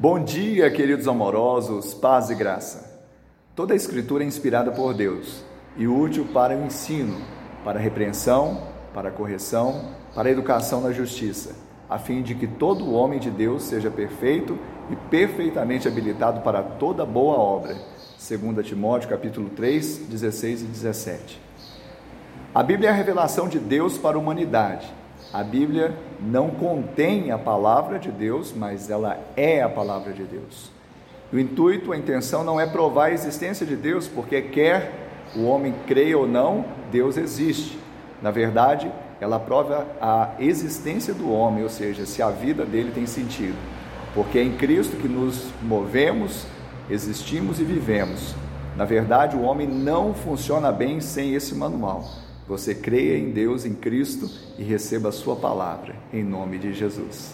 Bom dia, queridos amorosos, paz e graça. Toda a Escritura é inspirada por Deus e útil para o ensino, para a repreensão, para a correção, para a educação na justiça, a fim de que todo homem de Deus seja perfeito e perfeitamente habilitado para toda boa obra. 2 Timóteo capítulo 3, 16 e 17. A Bíblia é a revelação de Deus para a humanidade a Bíblia não contém a palavra de Deus, mas ela é a palavra de Deus. O intuito, a intenção não é provar a existência de Deus, porque quer o homem creia ou não, Deus existe. Na verdade, ela prova a existência do homem, ou seja, se a vida dele tem sentido. Porque é em Cristo que nos movemos, existimos e vivemos. Na verdade, o homem não funciona bem sem esse manual. Você creia em Deus, em Cristo e receba a sua palavra, em nome de Jesus.